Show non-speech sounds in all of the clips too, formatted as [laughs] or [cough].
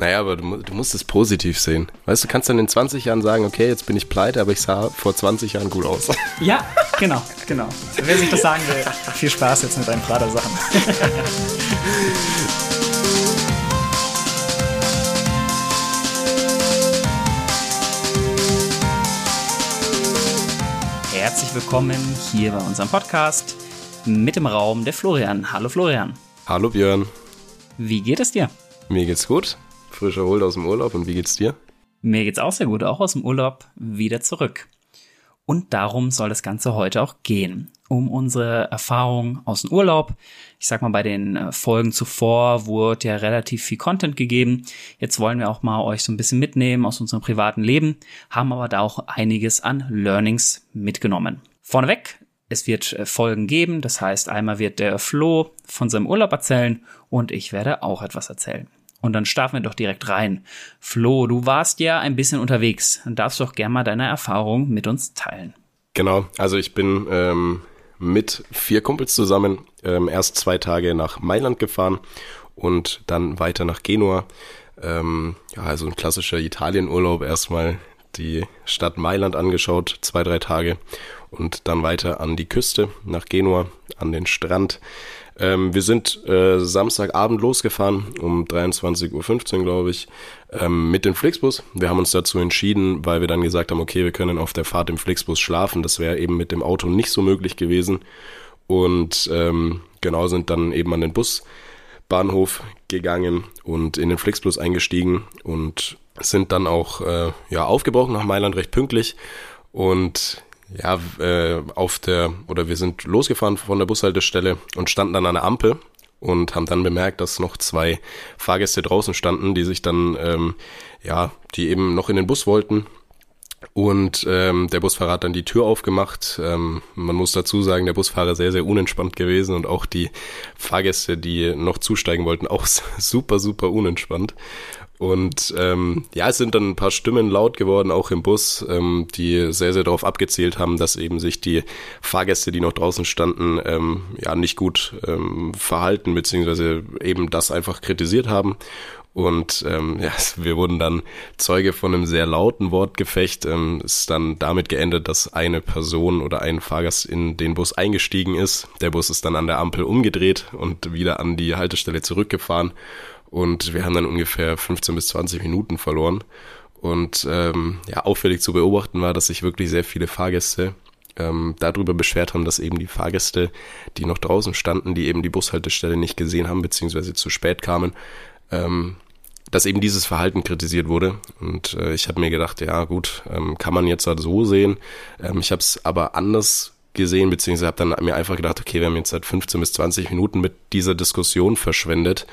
Naja, aber du, du, musst es positiv sehen. Weißt du, kannst dann in 20 Jahren sagen, okay, jetzt bin ich pleite, aber ich sah vor 20 Jahren gut aus. [laughs] Ja, genau, genau. Wer sich das sagen will, viel Spaß jetzt mit deinen Prada-Sachen. [laughs] Herzlich willkommen hier bei unserem Podcast mit dem Raum der Florian. Hallo Florian. Hallo Björn. Wie geht es dir? Mir geht's gut frisch erholt aus dem Urlaub. Und wie geht's dir? Mir geht's auch sehr gut, auch aus dem Urlaub wieder zurück. Und darum soll das Ganze heute auch gehen. Um unsere Erfahrung aus dem Urlaub. Ich sag mal, bei den äh, Folgen zuvor wurde ja relativ viel Content gegeben. Jetzt wollen wir auch mal euch so ein bisschen mitnehmen aus unserem privaten Leben, haben aber da auch einiges an Learnings mitgenommen. Vorneweg, es wird äh, Folgen geben. Das heißt, einmal wird der Flo von seinem Urlaub erzählen und ich werde auch etwas erzählen. Und dann starten wir doch direkt rein. Flo, du warst ja ein bisschen unterwegs. Dann darfst du doch gerne mal deine Erfahrung mit uns teilen. Genau, also ich bin ähm, mit vier Kumpels zusammen ähm, erst zwei Tage nach Mailand gefahren und dann weiter nach Genua. Ähm, ja, also ein klassischer Italienurlaub. Erstmal die Stadt Mailand angeschaut, zwei, drei Tage und dann weiter an die Küste nach Genua, an den Strand. Ähm, wir sind äh, Samstagabend losgefahren, um 23.15 Uhr, glaube ich, ähm, mit dem Flixbus. Wir haben uns dazu entschieden, weil wir dann gesagt haben, okay, wir können auf der Fahrt im Flixbus schlafen. Das wäre eben mit dem Auto nicht so möglich gewesen. Und ähm, genau sind dann eben an den Busbahnhof gegangen und in den Flixbus eingestiegen und sind dann auch äh, ja aufgebrochen nach Mailand recht pünktlich und ja, äh, auf der, oder wir sind losgefahren von der Bushaltestelle und standen dann an der Ampel und haben dann bemerkt, dass noch zwei Fahrgäste draußen standen, die sich dann, ähm, ja, die eben noch in den Bus wollten. Und ähm, der Busfahrer hat dann die Tür aufgemacht. Ähm, man muss dazu sagen, der Busfahrer sehr, sehr unentspannt gewesen und auch die Fahrgäste, die noch zusteigen wollten, auch [laughs] super, super unentspannt. Und ähm, ja, es sind dann ein paar Stimmen laut geworden, auch im Bus, ähm, die sehr, sehr darauf abgezielt haben, dass eben sich die Fahrgäste, die noch draußen standen, ähm, ja nicht gut ähm, verhalten, beziehungsweise eben das einfach kritisiert haben. Und ähm, ja, [laughs] wir wurden dann Zeuge von einem sehr lauten Wortgefecht. Ähm, ist dann damit geendet, dass eine Person oder ein Fahrgast in den Bus eingestiegen ist. Der Bus ist dann an der Ampel umgedreht und wieder an die Haltestelle zurückgefahren. Und wir haben dann ungefähr 15 bis 20 Minuten verloren. Und ähm, ja, auffällig zu beobachten war, dass sich wirklich sehr viele Fahrgäste ähm, darüber beschwert haben, dass eben die Fahrgäste, die noch draußen standen, die eben die Bushaltestelle nicht gesehen haben, beziehungsweise zu spät kamen, ähm, dass eben dieses Verhalten kritisiert wurde. Und äh, ich habe mir gedacht, ja gut, ähm, kann man jetzt halt so sehen. Ähm, ich habe es aber anders gesehen, beziehungsweise habe dann mir einfach gedacht, okay, wir haben jetzt seit 15 bis 20 Minuten mit dieser Diskussion verschwendet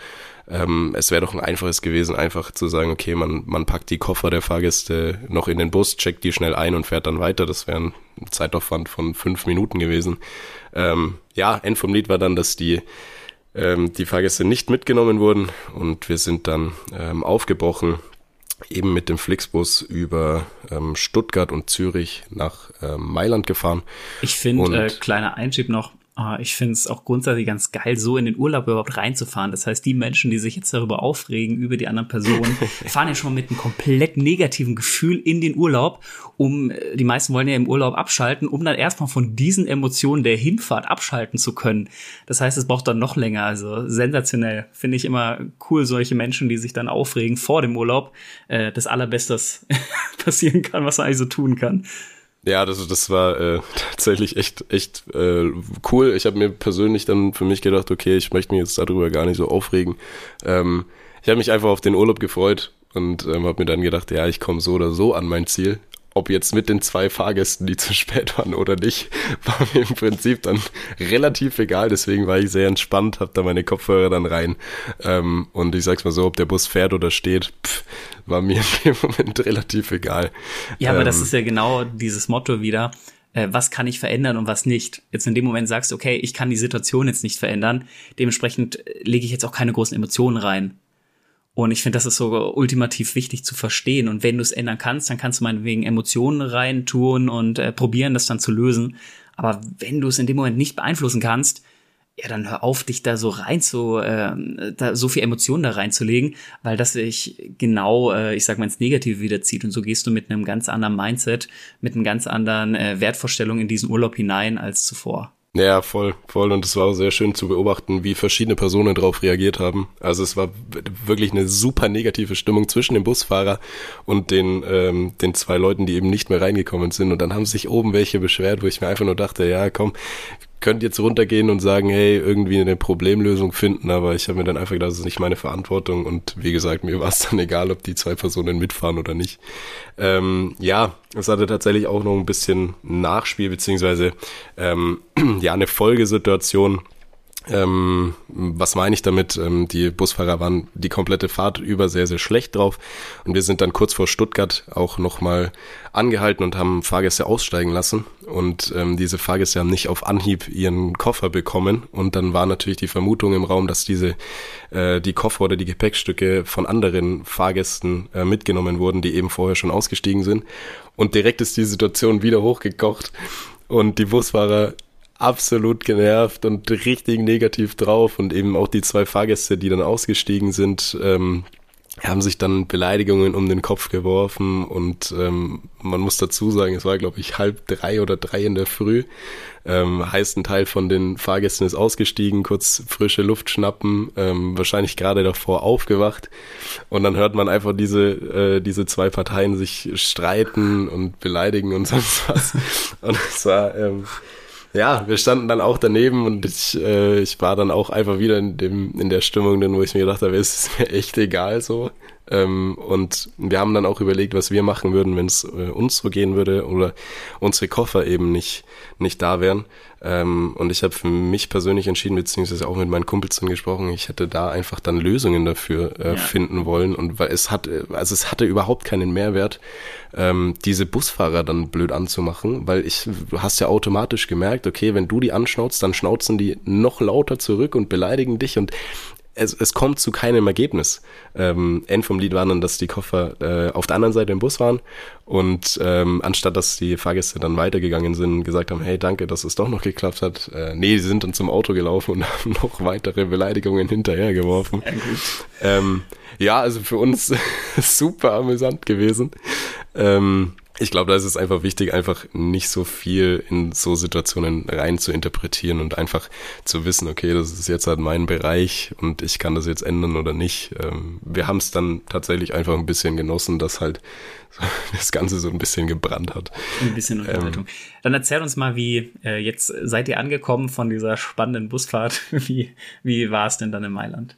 ähm, es wäre doch ein einfaches gewesen, einfach zu sagen, okay, man, man packt die Koffer der Fahrgäste noch in den Bus, checkt die schnell ein und fährt dann weiter. Das wäre ein Zeitaufwand von fünf Minuten gewesen. Ähm, ja, End vom Lied war dann, dass die ähm, die Fahrgäste nicht mitgenommen wurden und wir sind dann ähm, aufgebrochen eben mit dem Flixbus über ähm, Stuttgart und Zürich nach ähm, Mailand gefahren. Ich finde, äh, kleiner Einschub noch, Ah, ich finde es auch grundsätzlich ganz geil, so in den Urlaub überhaupt reinzufahren. Das heißt, die Menschen, die sich jetzt darüber aufregen, über die anderen Personen, [laughs] fahren ja schon mit einem komplett negativen Gefühl in den Urlaub, um, äh, die meisten wollen ja im Urlaub abschalten, um dann erstmal von diesen Emotionen der Hinfahrt abschalten zu können. Das heißt, es braucht dann noch länger. Also sensationell. Finde ich immer cool, solche Menschen, die sich dann aufregen vor dem Urlaub. Äh, das Allerbeste, was [laughs] passieren kann, was man eigentlich so tun kann. Ja, das, das war äh, [laughs] tatsächlich echt, echt äh, cool. Ich habe mir persönlich dann für mich gedacht, okay, ich möchte mich jetzt darüber gar nicht so aufregen. Ähm, ich habe mich einfach auf den Urlaub gefreut und ähm, habe mir dann gedacht, ja, ich komme so oder so an mein Ziel ob jetzt mit den zwei Fahrgästen, die zu spät waren oder nicht, [laughs] war mir im Prinzip dann relativ egal. Deswegen war ich sehr entspannt, habe da meine Kopfhörer dann rein. Ähm, und ich sag's mal so, ob der Bus fährt oder steht, pff, war mir [laughs] in dem Moment relativ egal. Ja, aber ähm, das ist ja genau dieses Motto wieder äh, was kann ich verändern und was nicht. Jetzt in dem Moment sagst du, okay, ich kann die Situation jetzt nicht verändern, dementsprechend äh, lege ich jetzt auch keine großen Emotionen rein. Und ich finde, das ist so ultimativ wichtig zu verstehen. Und wenn du es ändern kannst, dann kannst du meinetwegen Emotionen rein tun und äh, probieren, das dann zu lösen. Aber wenn du es in dem Moment nicht beeinflussen kannst, ja, dann hör auf, dich da so rein zu, äh, da so viel Emotionen da reinzulegen, weil das sich genau, äh, ich sag mal, ins Negative wiederzieht. Und so gehst du mit einem ganz anderen Mindset, mit einem ganz anderen äh, Wertvorstellung in diesen Urlaub hinein als zuvor. Ja, voll, voll. Und es war auch sehr schön zu beobachten, wie verschiedene Personen darauf reagiert haben. Also es war wirklich eine super negative Stimmung zwischen dem Busfahrer und den, ähm, den zwei Leuten, die eben nicht mehr reingekommen sind. Und dann haben sich oben welche beschwert, wo ich mir einfach nur dachte, ja, komm, könnt jetzt runtergehen und sagen, hey, irgendwie eine Problemlösung finden, aber ich habe mir dann einfach gedacht, das ist nicht meine Verantwortung und wie gesagt, mir war es dann [laughs] egal, ob die zwei Personen mitfahren oder nicht. Ähm, ja, es hatte tatsächlich auch noch ein bisschen Nachspiel, beziehungsweise ähm, [clears throat] ja, eine Folgesituation ähm, was meine ich damit? Ähm, die Busfahrer waren die komplette Fahrt über sehr, sehr schlecht drauf. Und wir sind dann kurz vor Stuttgart auch nochmal angehalten und haben Fahrgäste aussteigen lassen. Und ähm, diese Fahrgäste haben nicht auf Anhieb ihren Koffer bekommen. Und dann war natürlich die Vermutung im Raum, dass diese äh, die Koffer oder die Gepäckstücke von anderen Fahrgästen äh, mitgenommen wurden, die eben vorher schon ausgestiegen sind. Und direkt ist die Situation wieder hochgekocht. Und die Busfahrer absolut genervt und richtig negativ drauf. Und eben auch die zwei Fahrgäste, die dann ausgestiegen sind, ähm, haben sich dann Beleidigungen um den Kopf geworfen. Und ähm, man muss dazu sagen, es war glaube ich halb drei oder drei in der Früh. Ähm, heißt, ein Teil von den Fahrgästen ist ausgestiegen, kurz frische Luft schnappen, ähm, wahrscheinlich gerade davor aufgewacht. Und dann hört man einfach diese äh, diese zwei Parteien sich streiten und beleidigen und [laughs] sonst was. Und es war ähm, ja, wir standen dann auch daneben und ich, äh, ich war dann auch einfach wieder in dem in der Stimmung, wo ich mir gedacht habe, es ist mir echt egal so. Ähm, und wir haben dann auch überlegt, was wir machen würden, wenn es äh, uns so gehen würde oder unsere Koffer eben nicht, nicht da wären. Ähm, und ich habe für mich persönlich entschieden, beziehungsweise auch mit meinen Kumpels dann gesprochen, ich hätte da einfach dann Lösungen dafür äh, ja. finden wollen. Und weil es hat, also es hatte überhaupt keinen Mehrwert, ähm, diese Busfahrer dann blöd anzumachen, weil ich, du hast ja automatisch gemerkt, okay, wenn du die anschnauzt, dann schnauzen die noch lauter zurück und beleidigen dich und es, es kommt zu keinem Ergebnis. Ähm, End vom Lied war dann, dass die Koffer äh, auf der anderen Seite im Bus waren und ähm, anstatt dass die Fahrgäste dann weitergegangen sind und gesagt haben, hey, danke, dass es doch noch geklappt hat, äh, nee, sie sind dann zum Auto gelaufen und [laughs] haben noch weitere Beleidigungen hinterhergeworfen. Ja, ähm, ja also für uns [laughs] super amüsant gewesen. Ähm, ich glaube, da ist es einfach wichtig, einfach nicht so viel in so Situationen rein zu interpretieren und einfach zu wissen, okay, das ist jetzt halt mein Bereich und ich kann das jetzt ändern oder nicht. Ähm, wir haben es dann tatsächlich einfach ein bisschen genossen, dass halt [laughs] das Ganze so ein bisschen gebrannt hat. Ein bisschen Unterhaltung. Ähm, dann erzähl uns mal, wie äh, jetzt seid ihr angekommen von dieser spannenden Busfahrt. [laughs] Wie, wie war es denn dann in Mailand?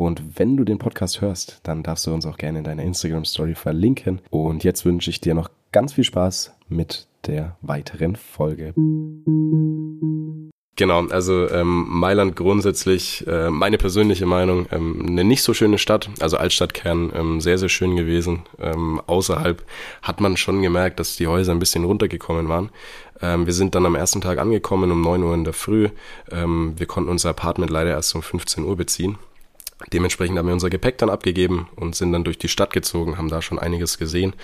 Und wenn du den Podcast hörst, dann darfst du uns auch gerne in deiner Instagram Story verlinken. Und jetzt wünsche ich dir noch ganz viel Spaß mit der weiteren Folge. Genau, also ähm, Mailand grundsätzlich, äh, meine persönliche Meinung, ähm, eine nicht so schöne Stadt, also Altstadtkern ähm, sehr, sehr schön gewesen. Ähm, außerhalb hat man schon gemerkt, dass die Häuser ein bisschen runtergekommen waren. Ähm, wir sind dann am ersten Tag angekommen um neun Uhr in der Früh. Ähm, wir konnten unser Apartment leider erst um 15 Uhr beziehen. Dementsprechend haben wir unser Gepäck dann abgegeben und sind dann durch die Stadt gezogen, haben da schon einiges gesehen,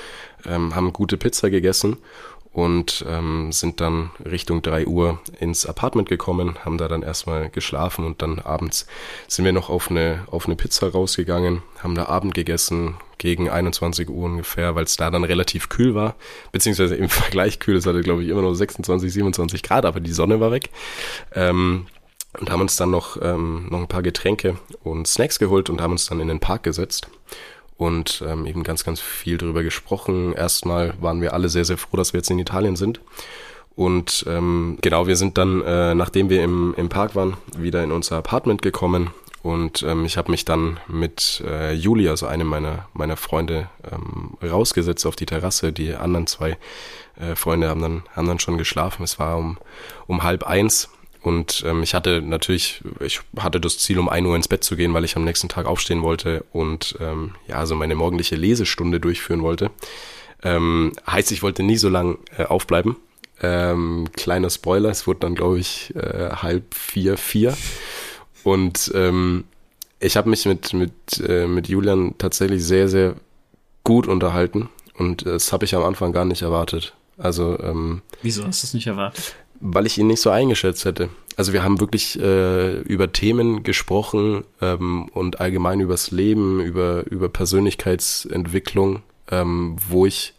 ähm, haben gute Pizza gegessen und ähm, sind dann Richtung drei Uhr ins Apartment gekommen, haben da dann erstmal geschlafen und dann abends sind wir noch auf eine, auf eine Pizza rausgegangen, haben da Abend gegessen, gegen 21 Uhr ungefähr, weil es da dann relativ kühl war, beziehungsweise im [laughs] Vergleich kühl, es hatte glaube ich immer noch 26, 27 Grad, aber die Sonne war weg. Ähm, und haben uns dann noch, ähm, noch ein paar Getränke und Snacks geholt und haben uns dann in den Park gesetzt und ähm, eben ganz, ganz viel darüber gesprochen. Erstmal waren wir alle sehr, sehr froh, dass wir jetzt in Italien sind. Und ähm, genau, wir sind dann, äh, nachdem wir im, im Park waren, wieder in unser Apartment gekommen. Und ähm, ich habe mich dann mit äh, Juli, also einem meiner, meiner Freunde, ähm, rausgesetzt auf die Terrasse. Die anderen zwei äh, Freunde haben dann, haben dann schon geschlafen. Es war um, um halb eins Und ähm, ich hatte natürlich, ich hatte das Ziel, um ein Uhr ins Bett zu gehen, weil ich am nächsten Tag aufstehen wollte und ähm, ja, so meine morgendliche Lesestunde durchführen wollte. Ähm, heißt, ich wollte nie so lang äh, aufbleiben. Ähm, kleiner Spoiler, es wurde dann, glaube ich, äh, halb vier, vier. Und ähm, ich habe mich mit, mit, äh, mit Julian tatsächlich sehr, sehr gut unterhalten. Und das habe ich am Anfang gar nicht erwartet. Also ähm, Wieso hast du es nicht erwartet? Weil ich ihn nicht so eingeschätzt hätte. Also wir haben wirklich äh, über Themen gesprochen ähm, und allgemein übers Leben, über, über Persönlichkeitsentwicklung, ähm, wo ich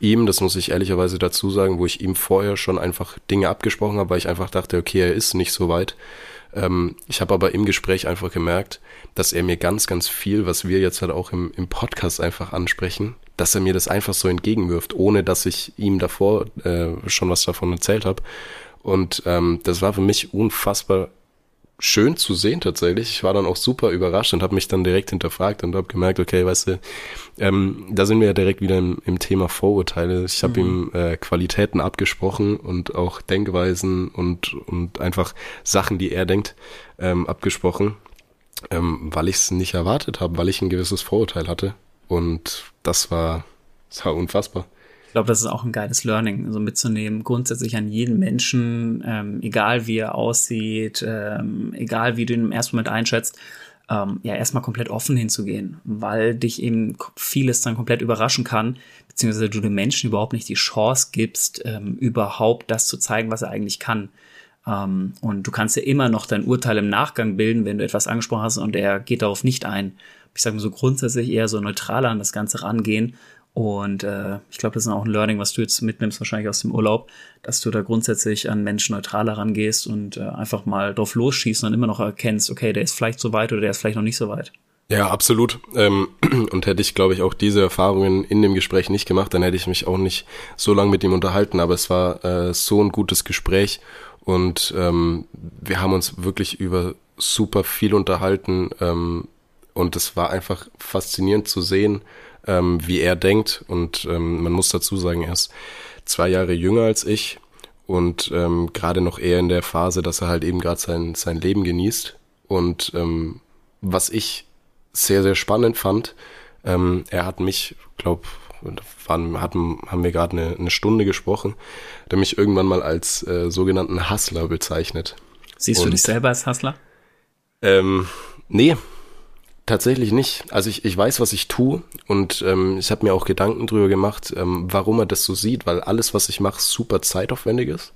ihm, das muss ich ehrlicherweise dazu sagen, wo ich ihm vorher schon einfach Dinge abgesprochen habe, weil ich einfach dachte, okay, er ist nicht so weit. Ähm, ich habe aber im Gespräch einfach gemerkt, dass er mir ganz, ganz viel, was wir jetzt halt auch im, im Podcast einfach ansprechen, dass er mir das einfach so entgegenwirft, ohne dass ich ihm davor äh, schon was davon erzählt habe. Und ähm, das war für mich unfassbar schön zu sehen tatsächlich. Ich war dann auch super überrascht und habe mich dann direkt hinterfragt und habe gemerkt, okay, weißt du, ähm, da sind wir ja direkt wieder im, im Thema Vorurteile. Ich habe mhm. ihm äh, Qualitäten abgesprochen und auch Denkweisen und, und einfach Sachen, die er denkt, ähm, abgesprochen, ähm, weil ich es nicht erwartet habe, weil ich ein gewisses Vorurteil hatte. Und das war, das war unfassbar. Ich glaube, das ist auch ein geiles Learning, so mitzunehmen, grundsätzlich an jeden Menschen, ähm, egal wie er aussieht, ähm, egal wie du ihn im ersten Moment einschätzt, ähm, ja, erstmal komplett offen hinzugehen, weil dich eben vieles dann komplett überraschen kann, beziehungsweise du den Menschen überhaupt nicht die Chance gibst, ähm, überhaupt das zu zeigen, was er eigentlich kann. Ähm, und du kannst ja immer noch dein Urteil im Nachgang bilden, wenn du etwas angesprochen hast und er geht darauf nicht ein. Ich sage mal so grundsätzlich eher so neutral an das Ganze rangehen und äh, ich glaube, das ist auch ein Learning, was du jetzt mitnimmst, wahrscheinlich aus dem Urlaub, dass du da grundsätzlich an Menschen neutraler rangehst und äh, einfach mal drauf losschießt und dann immer noch erkennst, okay, der ist vielleicht so weit oder der ist vielleicht noch nicht so weit. Ja, absolut. Ähm, [clears throat] und hätte ich, glaube ich, auch diese Erfahrungen in dem Gespräch nicht gemacht, dann hätte ich mich auch nicht so lange mit ihm unterhalten. Aber es war äh, so ein gutes Gespräch und ähm, wir haben uns wirklich über super viel unterhalten ähm, und es war einfach faszinierend zu sehen, ähm, wie er denkt. Und ähm, man muss dazu sagen, er ist zwei Jahre jünger als ich und ähm, gerade noch eher in der Phase, dass er halt eben gerade sein, sein Leben genießt. Und ähm, was ich sehr, sehr spannend fand, ähm, er hat mich, glaube waren, hatten, haben wir gerade eine, eine Stunde gesprochen, der mich irgendwann mal als äh, sogenannten Hustler bezeichnet. Siehst Und, du dich selber als Hustler? Ähm, nee, Tatsächlich nicht. Also ich, ich weiß, was ich tue und ähm, ich habe mir auch Gedanken drüber gemacht, ähm, warum er das so sieht, weil alles, was ich mache, super zeitaufwendig ist.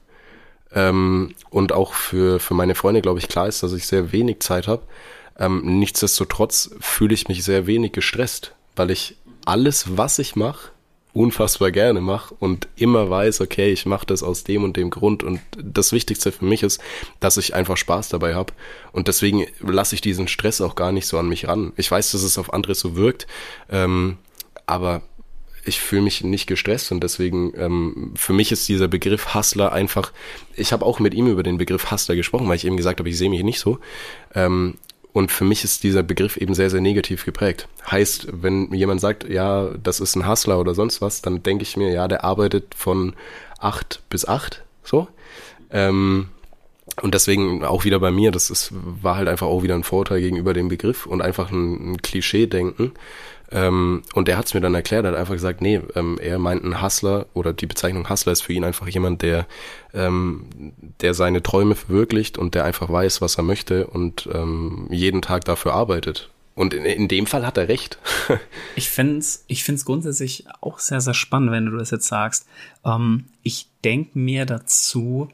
Ähm, und auch für, für meine Freunde, glaube ich, klar ist, dass ich sehr wenig Zeit habe. Ähm, nichtsdestotrotz fühle ich mich sehr wenig gestresst, weil ich alles, was ich mache, unfassbar gerne mache und immer weiß, okay, ich mache das aus dem und dem Grund. Und das Wichtigste für mich ist, dass ich einfach Spaß dabei habe. Und deswegen lasse ich diesen Stress auch gar nicht so an mich ran. Ich weiß, dass es auf andere so wirkt, ähm, aber ich fühle mich nicht gestresst und deswegen ähm, für mich ist dieser Begriff Hustler einfach. Ich habe auch mit ihm über den Begriff Hustler gesprochen, weil ich eben gesagt habe, ich sehe mich nicht so. Ähm, und für mich ist dieser Begriff eben sehr, sehr negativ geprägt. Heißt, wenn jemand sagt, ja, das ist ein Hustler oder sonst was, dann denke ich mir, ja, der arbeitet von acht bis acht, so. Ähm, und deswegen auch wieder bei mir, das ist, war halt einfach auch wieder ein Vorurteil gegenüber dem Begriff und einfach ein, ein Klischee-Denken. Ähm, und er hat es mir dann erklärt, er hat einfach gesagt, nee, ähm, er meint ein Hustler oder die Bezeichnung Hustler ist für ihn einfach jemand, der, ähm, der seine Träume verwirklicht und der einfach weiß, was er möchte und ähm, jeden Tag dafür arbeitet. Und in, in dem Fall hat er recht. [laughs] ich finde es ich find's grundsätzlich auch sehr, sehr spannend, wenn du das jetzt sagst. Ähm, ich denke mir dazu,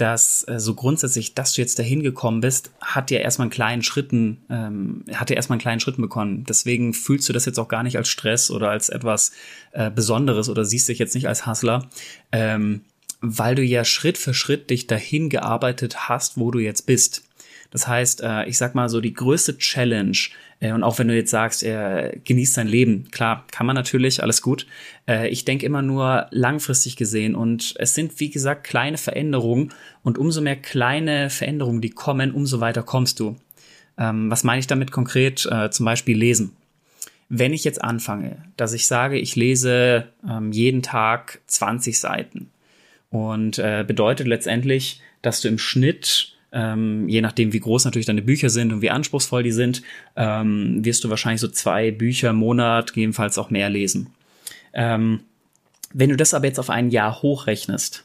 dass äh, so grundsätzlich, dass du jetzt dahin gekommen bist, hat ja erstmal einen kleinen Schritten, ähm, hat ja erstmal einen kleinen Schritten bekommen. Deswegen fühlst du das jetzt auch gar nicht als Stress oder als etwas äh, Besonderes oder siehst dich jetzt nicht als Hustler, ähm, weil du ja Schritt für Schritt dich dahin gearbeitet hast, wo du jetzt bist. Das heißt, äh, ich sag mal so, die größte Challenge, äh, und auch wenn du jetzt sagst, er genießt sein Leben, klar, kann man natürlich, alles gut. Äh, ich denke immer nur langfristig gesehen und es sind, wie gesagt, kleine Veränderungen und umso mehr kleine Veränderungen, die kommen, umso weiter kommst du. Ähm, was meine ich damit konkret? Zum Beispiel lesen. Wenn ich jetzt anfange, dass ich sage, ich lese ähm, jeden Tag 20 Seiten und bedeutet letztendlich, dass du im Schnitt ähm, je nachdem, wie groß natürlich deine Bücher sind und wie anspruchsvoll die sind, ähm, wirst du wahrscheinlich so zwei Bücher im Monat, gegebenenfalls auch mehr lesen. Ähm, wenn du das aber jetzt auf ein Jahr hochrechnest,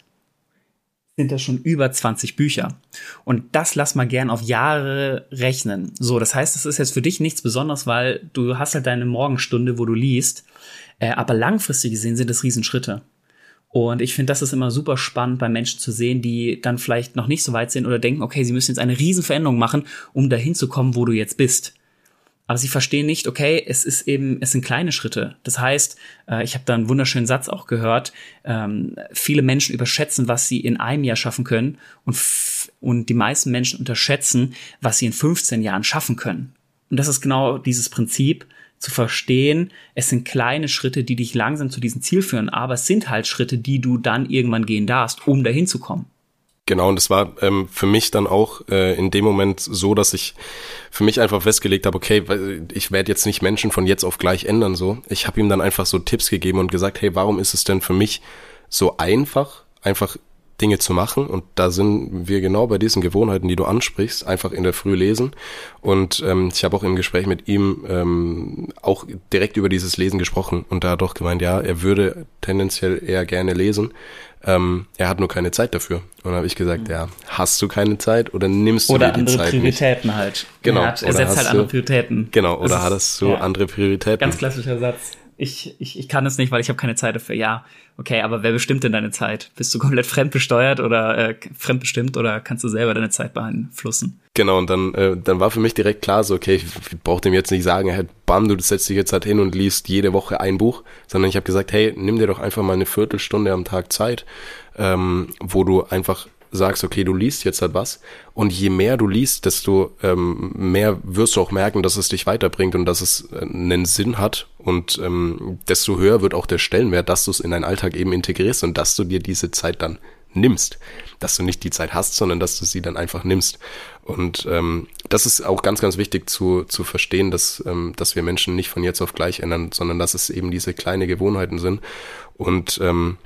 sind das schon über 20 Bücher. Und das lass mal gern auf Jahre rechnen. So, das heißt, das ist jetzt für dich nichts Besonderes, weil du hast halt deine Morgenstunde, wo du liest. Äh, aber langfristig gesehen sind das Riesenschritte. Und ich finde, das ist immer super spannend bei Menschen zu sehen, die dann vielleicht noch nicht so weit sind oder denken, okay, sie müssen jetzt eine Riesenveränderung machen, um dahin zu kommen, wo du jetzt bist. Aber sie verstehen nicht, okay, es ist eben, es sind kleine Schritte. Das heißt, äh, ich habe da einen wunderschönen Satz auch gehört, ähm, viele Menschen überschätzen, was sie in einem Jahr schaffen können und, und die meisten Menschen unterschätzen, was sie in 15 Jahren schaffen können. Und das ist genau dieses Prinzip, zu verstehen, es sind kleine Schritte, die dich langsam zu diesem Ziel führen, aber es sind halt Schritte, die du dann irgendwann gehen darfst, um dahin zu kommen. Genau, und es war ähm, für mich dann auch äh, in dem Moment so, dass ich für mich einfach festgelegt habe, okay, ich werde jetzt nicht Menschen von jetzt auf gleich ändern so. Ich habe ihm dann einfach so Tipps gegeben und gesagt, hey, warum ist es denn für mich so einfach, einfach Dinge zu machen. Und da sind wir genau bei diesen Gewohnheiten, die du ansprichst, einfach in der Früh lesen. Und ähm, ich habe auch im Gespräch mit ihm ähm, auch direkt über dieses Lesen gesprochen und da hat doch gemeint, ja, er würde tendenziell eher gerne lesen. Ähm, er hat nur keine Zeit dafür. Und habe ich gesagt, mhm. ja, hast du keine Zeit oder nimmst oder du dir die Zeit Oder andere Prioritäten halt. Genau. Er, hat, er setzt halt andere Prioritäten. Genau, oder hattest du ja, andere Prioritäten? Ganz klassischer Satz ich, ich, ich kann es nicht, weil ich habe keine Zeit dafür. Ja, okay, aber wer bestimmt denn deine Zeit? Bist du komplett [laughs] fremdbesteuert oder äh, fremdbestimmt oder kannst du selber deine Zeit beeinflussen? Genau, und dann, äh, dann war für mich direkt klar, so, okay, ich, ich brauche dem jetzt nicht sagen, hey, bam, du setzt dich jetzt halt hin und liest jede Woche ein Buch, sondern ich habe gesagt, hey, nimm dir doch einfach mal eine Viertelstunde am Tag Zeit, ähm, wo du einfach sagst, okay, du liest jetzt halt was und je mehr du liest, desto ähm, mehr wirst du auch merken, dass es dich weiterbringt und dass es äh, einen Sinn hat und ähm, desto höher wird auch der Stellenwert, dass du es in deinen Alltag eben integrierst und dass du dir diese Zeit dann nimmst, dass du nicht die Zeit hast, sondern dass du sie dann einfach nimmst. Und ähm, das ist auch ganz, ganz wichtig zu, zu verstehen, dass, ähm, dass wir Menschen nicht von jetzt auf gleich ändern, sondern dass es eben diese kleine Gewohnheiten sind. Und ähm,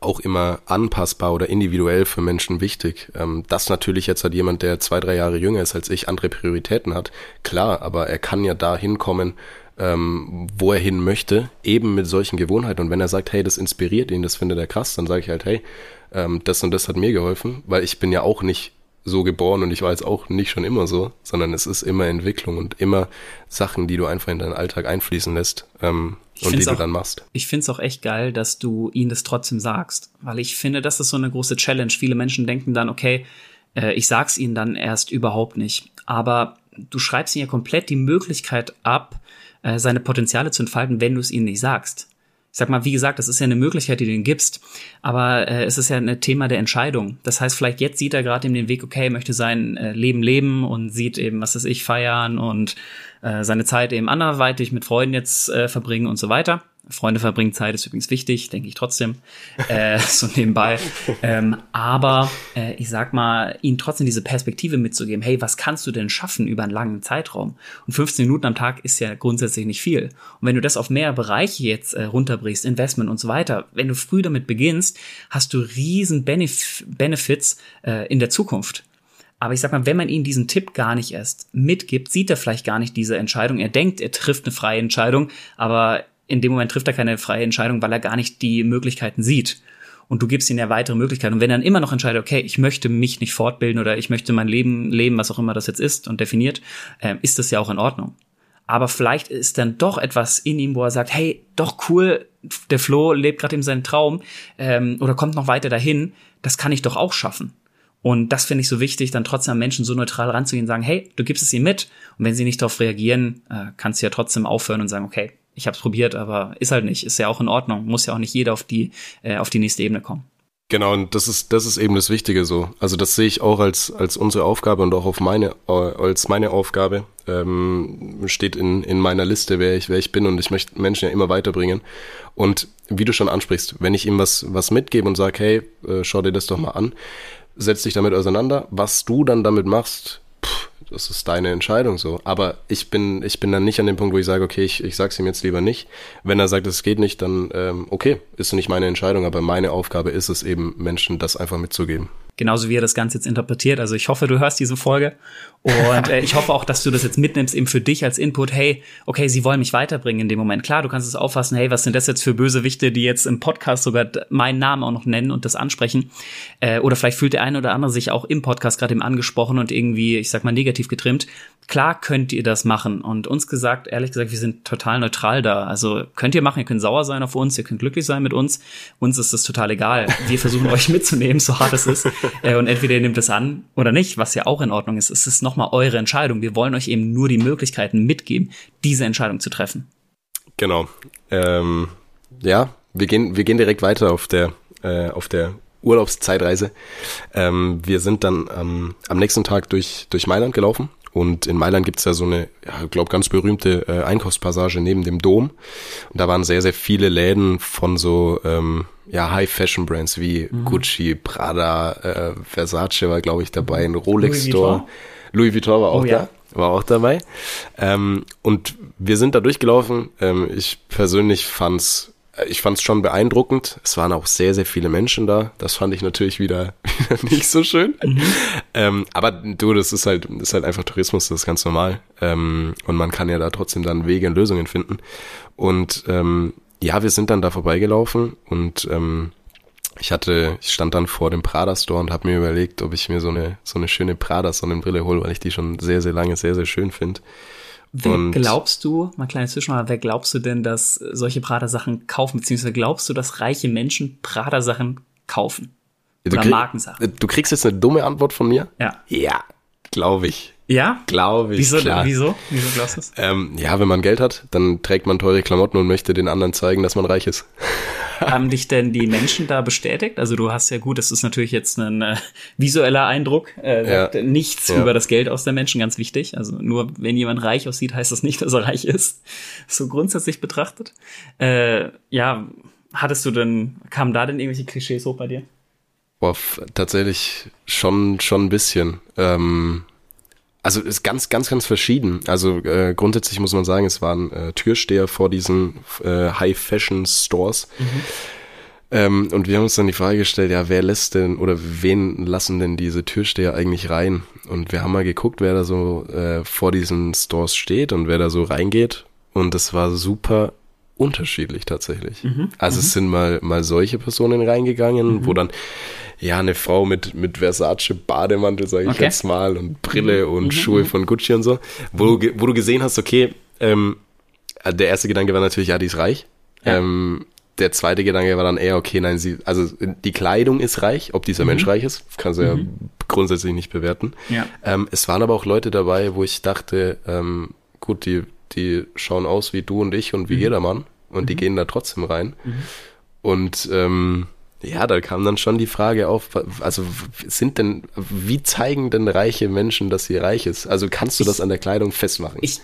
auch immer anpassbar oder individuell für Menschen wichtig. Ähm, dass natürlich jetzt hat jemand, der zwei, drei Jahre jünger ist als ich, andere Prioritäten hat, klar, aber er kann ja da hinkommen, ähm, wo er hin möchte, eben mit solchen Gewohnheiten. Und wenn er sagt, hey, das inspiriert ihn, das findet er krass, dann sage ich halt, hey, ähm, das und das hat mir geholfen, weil ich bin ja auch nicht so geboren und ich war jetzt auch nicht schon immer so, sondern es ist immer Entwicklung und immer Sachen, die du einfach in deinen Alltag einfließen lässt ähm, und die du auch, dann machst. Ich finde es auch echt geil, dass du ihnen das trotzdem sagst, weil ich finde, das ist so eine große Challenge. Viele Menschen denken dann, okay, äh, ich sag's ihnen dann erst überhaupt nicht, aber du schreibst ihnen ja komplett die Möglichkeit ab, äh, seine Potenziale zu entfalten, wenn du es ihnen nicht sagst ich sag mal, wie gesagt, das ist ja eine Möglichkeit, die du ihm gibst, aber äh, es ist ja ein Thema der Entscheidung. Das heißt, vielleicht jetzt sieht er gerade eben den Weg, okay, möchte sein äh, Leben leben und sieht eben, was ist ich, feiern und äh, seine Zeit eben anderweitig mit Freunden jetzt äh, verbringen und so weiter. Freunde verbringen Zeit ist übrigens wichtig, denke ich trotzdem, [laughs] äh, so nebenbei. Ähm, aber äh, ich sag mal, ihnen trotzdem diese Perspektive mitzugeben, hey, was kannst du denn schaffen über einen langen Zeitraum? Und 15 Minuten am Tag ist ja grundsätzlich nicht viel. Und wenn du das auf mehr Bereiche jetzt äh, runterbrichst, Investment und so weiter, wenn du früh damit beginnst, hast du riesen Benef Benefits äh, in der Zukunft. Aber ich sag mal, wenn man ihm diesen Tipp gar nicht erst mitgibt, sieht er vielleicht gar nicht diese Entscheidung. Er denkt, er trifft eine freie Entscheidung, aber in dem Moment trifft er keine freie Entscheidung, weil er gar nicht die Möglichkeiten sieht. Und du gibst ihm ja weitere Möglichkeiten. Und wenn er dann immer noch entscheidet, okay, ich möchte mich nicht fortbilden oder ich möchte mein Leben leben, was auch immer das jetzt ist und definiert, äh, ist das ja auch in Ordnung. Aber vielleicht ist dann doch etwas in ihm, wo er sagt, hey, doch cool, der Flo lebt gerade in seinen Traum ähm, oder kommt noch weiter dahin, das kann ich doch auch schaffen. Und das finde ich so wichtig, dann trotzdem am Menschen so neutral ranzugehen und sagen, hey, du gibst es ihm mit. Und wenn sie nicht darauf reagieren, äh, kannst du ja trotzdem aufhören und sagen, okay, ich habe es probiert, aber ist halt nicht, ist ja auch in Ordnung, muss ja auch nicht jeder auf die äh, auf die nächste Ebene kommen. Genau, und das ist das ist eben das Wichtige so. Also das sehe ich auch als als unsere Aufgabe und auch auf meine als meine Aufgabe ähm, steht in in meiner Liste, wer ich wer ich bin und ich möchte Menschen ja immer weiterbringen. Und wie du schon ansprichst, wenn ich ihm was was mitgebe und sage, hey, äh, schau dir das doch mal an, setz dich damit auseinander, was du dann damit machst, das ist deine Entscheidung so. Aber ich bin, ich bin dann nicht an dem Punkt, wo ich sage, okay, ich, ich sag's ihm jetzt lieber nicht. Wenn er sagt, es geht nicht, dann ähm, okay, ist nicht meine Entscheidung, aber meine Aufgabe ist es eben, Menschen das einfach mitzugeben. Genauso wie er das Ganze jetzt interpretiert. Also ich hoffe, du hörst diese Folge und äh, ich hoffe auch, dass du das jetzt mitnimmst eben für dich als Input. Hey, okay, sie wollen mich weiterbringen in dem Moment. Klar, du kannst es auffassen. Hey, was sind das jetzt für Bösewichte, die jetzt im Podcast sogar meinen Namen auch noch nennen und das ansprechen? Äh, oder vielleicht fühlt der eine oder andere sich auch im Podcast gerade eben angesprochen und irgendwie, ich sag mal, negativ getrimmt. Klar könnt ihr das machen und uns gesagt, ehrlich gesagt, wir sind total neutral da. Also könnt ihr machen, ihr könnt sauer sein auf uns, ihr könnt glücklich sein mit uns. Uns ist das total egal. Wir versuchen [laughs] euch mitzunehmen, so hart es ist. Äh, und entweder ihr nehmt es an oder nicht, was ja auch in Ordnung ist. Es ist nochmal eure Entscheidung. Wir wollen euch eben nur die Möglichkeiten mitgeben, diese Entscheidung zu treffen. Genau. Ähm, ja, wir gehen, wir gehen direkt weiter auf der, äh, auf der Urlaubszeitreise. Ähm, wir sind dann ähm, am nächsten Tag durch, durch Mailand gelaufen und in Mailand gibt's ja so eine, ja, ich glaube, ganz berühmte äh, Einkaufspassage neben dem Dom. Und da waren sehr, sehr viele Läden von so ähm, ja, High-Fashion-Brands wie mhm. Gucci, Prada, äh, Versace war, glaube ich, dabei, ein Rolex-Store. Louis Vuitton war auch oh, da. War auch dabei. Ähm, und wir sind da durchgelaufen. Ähm, ich persönlich fand's ich fand es schon beeindruckend. Es waren auch sehr, sehr viele Menschen da. Das fand ich natürlich wieder, [laughs] wieder nicht so schön. Mhm. Ähm, aber du, das ist halt, das ist halt einfach Tourismus, das ist ganz normal. Ähm, und man kann ja da trotzdem dann Wege und Lösungen finden. Und ähm, ja, wir sind dann da vorbeigelaufen und ähm, ich hatte, ich stand dann vor dem Prada Store und habe mir überlegt, ob ich mir so eine so eine schöne Prada Sonnenbrille hole, weil ich die schon sehr sehr lange sehr sehr schön finde. Wer und glaubst du, mal kleine Zwischenmal, wer glaubst du denn, dass solche Prada-Sachen kaufen, beziehungsweise glaubst du, dass reiche Menschen Prada-Sachen kaufen? Oder du Markensachen? Du kriegst jetzt eine dumme Antwort von mir? Ja. Ja, glaube ich. Ja? Glaube ich. Wieso, klar. wieso? Wieso glaubst du es? Ähm, ja, wenn man Geld hat, dann trägt man teure Klamotten und möchte den anderen zeigen, dass man reich ist. [laughs] Haben dich denn die Menschen da bestätigt? Also du hast ja gut, das ist natürlich jetzt ein äh, visueller Eindruck, äh, ja. nichts ja. über das Geld aus der Menschen, ganz wichtig. Also nur wenn jemand reich aussieht, heißt das nicht, dass er reich ist. So grundsätzlich betrachtet. Äh, ja, hattest du denn, kamen da denn irgendwelche Klischees hoch bei dir? Boah, tatsächlich schon, schon ein bisschen. Ähm also ist ganz, ganz, ganz verschieden. Also äh, grundsätzlich muss man sagen, es waren äh, Türsteher vor diesen äh, High-Fashion-Stores. Mhm. Ähm, und wir haben uns dann die Frage gestellt, ja, wer lässt denn oder wen lassen denn diese Türsteher eigentlich rein? Und wir haben mal geguckt, wer da so äh, vor diesen Stores steht und wer da so reingeht. Und das war super unterschiedlich tatsächlich. Mhm. Also es mhm. sind mal, mal solche Personen reingegangen, mhm. wo dann ja, eine Frau mit, mit Versace Bademantel, sage ich okay. jetzt mal, und Brille mhm. und mhm. Schuhe mhm. von Gucci und so, wo, du, wo du gesehen hast, okay, ähm, der erste Gedanke war natürlich, ja, die ist reich. Ja. Ähm, der zweite Gedanke war dann eher, okay, nein, sie, also die Kleidung ist reich, ob dieser mhm. Mensch reich ist, kannst du mhm. ja grundsätzlich nicht bewerten. Ja. Ähm, es waren aber auch Leute dabei, wo ich dachte, ähm, gut, die, die schauen aus wie du und ich und wie mhm. jedermann und die gehen da trotzdem rein. Und ähm, ja, da kam dann schon die Frage auf, also sind denn, wie zeigen denn reiche Menschen, dass sie reich ist? Also kannst du das an der Kleidung festmachen? Ich,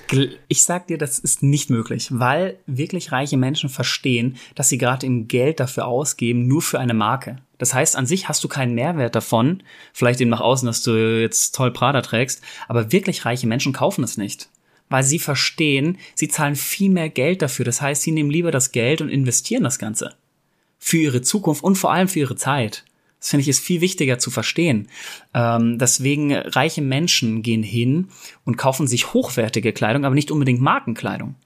ich sag dir, das ist nicht möglich, weil wirklich reiche Menschen verstehen, dass sie gerade im Geld dafür ausgeben, nur für eine Marke. Das heißt, an sich hast du keinen Mehrwert davon, vielleicht eben nach außen, dass du jetzt toll Prada trägst, aber wirklich reiche Menschen kaufen es nicht weil sie verstehen, sie zahlen viel mehr Geld dafür. Das heißt, sie nehmen lieber das Geld und investieren das Ganze für ihre Zukunft und vor allem für ihre Zeit. Das finde ich ist viel wichtiger zu verstehen. Ähm, deswegen reiche Menschen gehen hin und kaufen sich hochwertige Kleidung, aber nicht unbedingt Markenkleidung.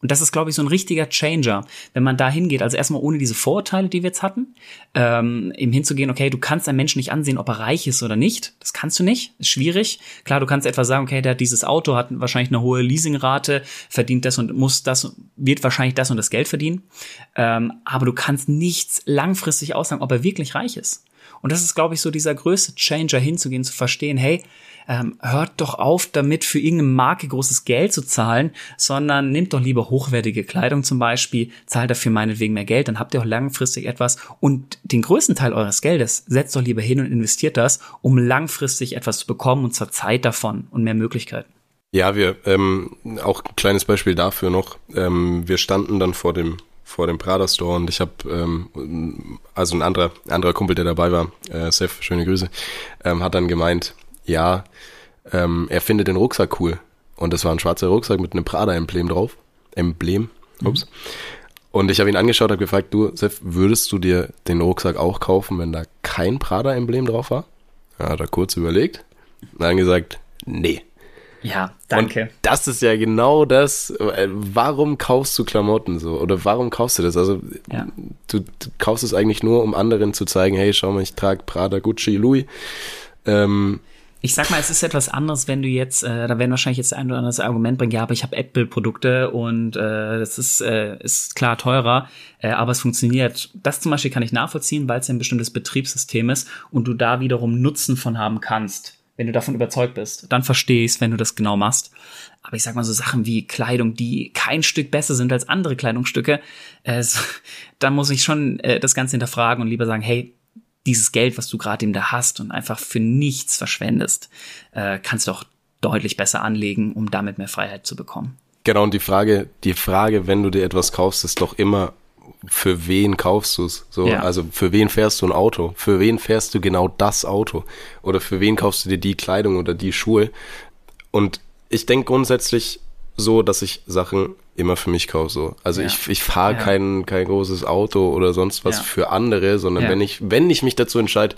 Und das ist, glaube ich, so ein richtiger Changer, wenn man da hingeht. Also erstmal ohne diese Vorurteile, die wir jetzt hatten, ähm, eben hinzugehen, okay, du kannst einen Menschen nicht ansehen, ob er reich ist oder nicht. Das kannst du nicht. Ist schwierig. Klar, du kannst etwa sagen, okay, der hat dieses Auto, hat wahrscheinlich eine hohe Leasingrate, verdient das und muss das, wird wahrscheinlich das und das Geld verdienen. Ähm, aber du kannst nichts langfristig aussagen, ob er wirklich reich ist. Und das ist, glaube ich, so dieser größte Changer hinzugehen, zu verstehen, hey, ähm, hört doch auf, damit für irgendeine Marke großes Geld zu zahlen, sondern nehmt doch lieber hochwertige Kleidung zum Beispiel, zahlt dafür meinetwegen mehr Geld, dann habt ihr auch langfristig etwas und den größten Teil eures Geldes setzt doch lieber hin und investiert das, um langfristig etwas zu bekommen und zur Zeit davon und mehr Möglichkeiten. Ja, wir, ähm, auch ein kleines Beispiel dafür noch. Ähm, wir standen dann vor dem vor dem Prada Store und ich habe ähm, also ein anderer anderer Kumpel, der dabei war, äh, Seth, schöne Grüße, ähm, hat dann gemeint, ja, ähm, er findet den Rucksack cool. Und das war ein schwarzer Rucksack mit einem Prada-Emblem drauf. Emblem, ups. Mhm. Und ich habe ihn angeschaut, habe gefragt, du, Sef, würdest du dir den Rucksack auch kaufen, wenn da kein Prada-Emblem drauf war? Ja, hat er kurz überlegt. Und dann gesagt, nee. Ja, danke. Und das ist ja genau das. äh, Warum kaufst du Klamotten so? Oder warum kaufst du das? Also, Ja. du, du kaufst es eigentlich nur, um anderen zu zeigen, hey, schau mal, ich trage Prada, Gucci, Louis. Ähm, Ich sag mal, es ist etwas anderes, wenn du jetzt, äh, da werden wahrscheinlich jetzt ein oder anderes Argument bringen, ja, aber ich habe Apple-Produkte und äh, das ist, äh, ist klar teurer, äh, aber es funktioniert. Das zum Beispiel kann ich nachvollziehen, weil es ja ein bestimmtes Betriebssystem ist und du da wiederum Nutzen von haben kannst, wenn du davon überzeugt bist. Dann verstehe ich es, wenn du das genau machst. Aber ich sag mal so Sachen wie Kleidung, die kein Stück besser sind als andere Kleidungsstücke, äh, so, [laughs] da muss ich schon äh, das Ganze hinterfragen und lieber sagen, hey, dieses Geld, was du gerade eben da hast und einfach für nichts verschwendest, äh, kannst du auch deutlich besser anlegen, um damit mehr Freiheit zu bekommen. Genau, und die Frage, die Frage, wenn du dir etwas kaufst, ist doch immer, für wen kaufst du es? So, Ja. also für wen fährst du ein Auto? Für wen fährst du genau das Auto? Oder für wen kaufst du dir die Kleidung oder die Schuhe? Und ich denke grundsätzlich so, dass ich Sachen immer für mich kaufe. So. Also Ja. ich, ich fahre Ja. kein, kein großes Auto oder sonst was Ja. für andere, sondern wenn ich, wenn ich mich dazu entscheide,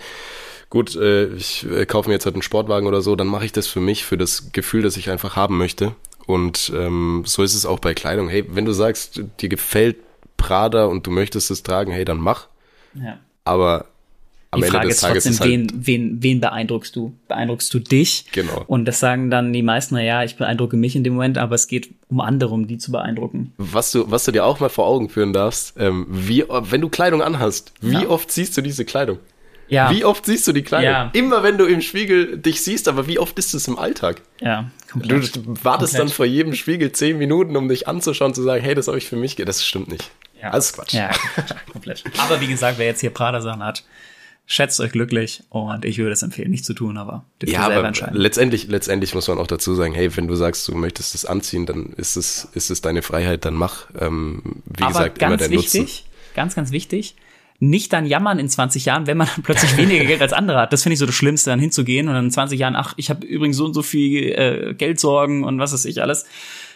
gut, äh, ich äh, kaufe mir jetzt halt einen Sportwagen oder so, dann mache ich das für mich, für das Gefühl, das ich einfach haben möchte. Und ähm, so ist es auch bei Kleidung. Hey, wenn du sagst, dir gefällt Prada und du möchtest es tragen, hey, dann mach. Ja. Aber am Die Ende Frage des ist Tages trotzdem, ist halt, wen, wen, wen beeindruckst du? Beeindruckst du dich? Genau. Und das sagen dann die meisten, na ja, ich beeindrucke mich in dem Moment, aber es geht um andere, um die zu beeindrucken. was du, was du dir auch mal vor Augen führen darfst, ähm, wie, wenn du Kleidung anhast, wie Ja. oft siehst du diese Kleidung? Ja, Wie oft siehst du die Kleidung? Ja. Immer wenn du im Spiegel dich siehst, aber wie oft ist es im Alltag? ja, Du komplett. wartest Komplett. dann vor jedem Spiegel zehn Minuten, um dich anzuschauen, zu sagen, hey, das habe ich für mich, ge-" das stimmt nicht. Ja. Ist Quatsch. Ja, [laughs] komplett. Aber wie gesagt, wer jetzt hier Prada-Sachen hat, schätzt euch glücklich und ich würde es empfehlen, nicht zu tun, aber Ja, aber letztendlich, letztendlich muss man auch dazu sagen, hey, wenn du sagst, du möchtest es anziehen, dann ist es, ist es deine Freiheit, dann mach. Ähm, wie Aber gesagt, immer ganz der Nutzen. wichtig, ganz, ganz wichtig, nicht dann jammern in 20 Jahren, wenn man dann [laughs] plötzlich weniger Geld als andere hat. Das finde ich so das Schlimmste, dann hinzugehen und dann in 20 Jahren, ach, ich habe übrigens so und so viel äh, Geldsorgen und was weiß ich alles.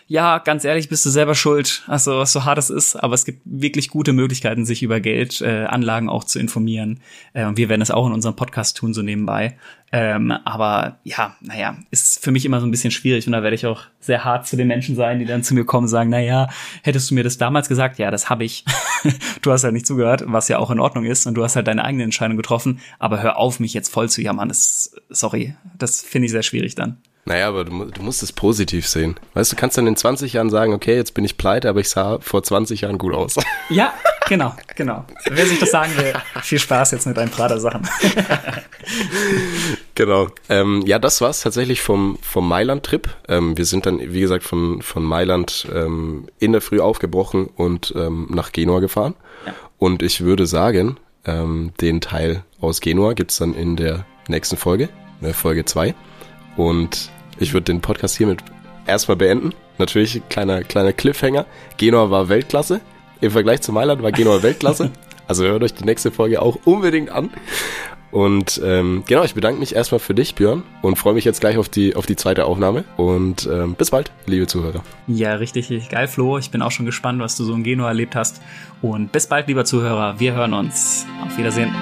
Ja, ganz ehrlich, bist du selber schuld, also so hart es ist, aber es gibt wirklich gute Möglichkeiten, sich über Geldanlagen äh, auch zu informieren. Äh, und wir werden es auch in unserem Podcast tun, so nebenbei. Ähm, aber ja, naja, ist für mich immer so ein bisschen schwierig und da werde ich auch sehr hart zu den Menschen sein, die dann zu mir kommen und sagen, naja, hättest du mir das damals gesagt? Ja, das habe ich. [laughs] du hast halt nicht zugehört, was ja auch in Ordnung ist und du hast halt deine eigene Entscheidung getroffen, aber hör auf, mich jetzt voll zu jammern. Das, sorry, das finde ich sehr schwierig dann. Naja, aber du, du musst es positiv sehen. Weißt du, kannst dann in 20 Jahren sagen, okay, jetzt bin ich pleite, aber ich sah vor 20 Jahren gut aus. [laughs] Ja, genau, genau. Wer sich das sagen will, viel Spaß jetzt mit deinen Prada-Sachen. [laughs] genau. Ähm, ja, das war's tatsächlich vom, vom Mailand-Trip. Ähm, wir sind dann, wie gesagt, von, von Mailand ähm, in der Früh aufgebrochen und ähm, nach Genua gefahren. Ja. Und ich würde sagen, ähm, den Teil aus Genua gibt's dann in der nächsten Folge, äh, Folge 2. Und ich würde den Podcast hiermit erstmal beenden. Natürlich kleiner, kleiner Cliffhanger. Genua war Weltklasse. Im Vergleich zu Mailand war Genua Weltklasse. [laughs] Also hört euch die nächste Folge auch unbedingt an. Und ähm, genau, ich bedanke mich erstmal für dich, Björn, und freue mich jetzt gleich auf die, auf die zweite Aufnahme. Und ähm, bis bald, liebe Zuhörer. Ja, richtig, richtig geil, Flo. Ich bin auch schon gespannt, was du so in Genua erlebt hast. Und bis bald, lieber Zuhörer. Wir hören uns. Auf Wiedersehen.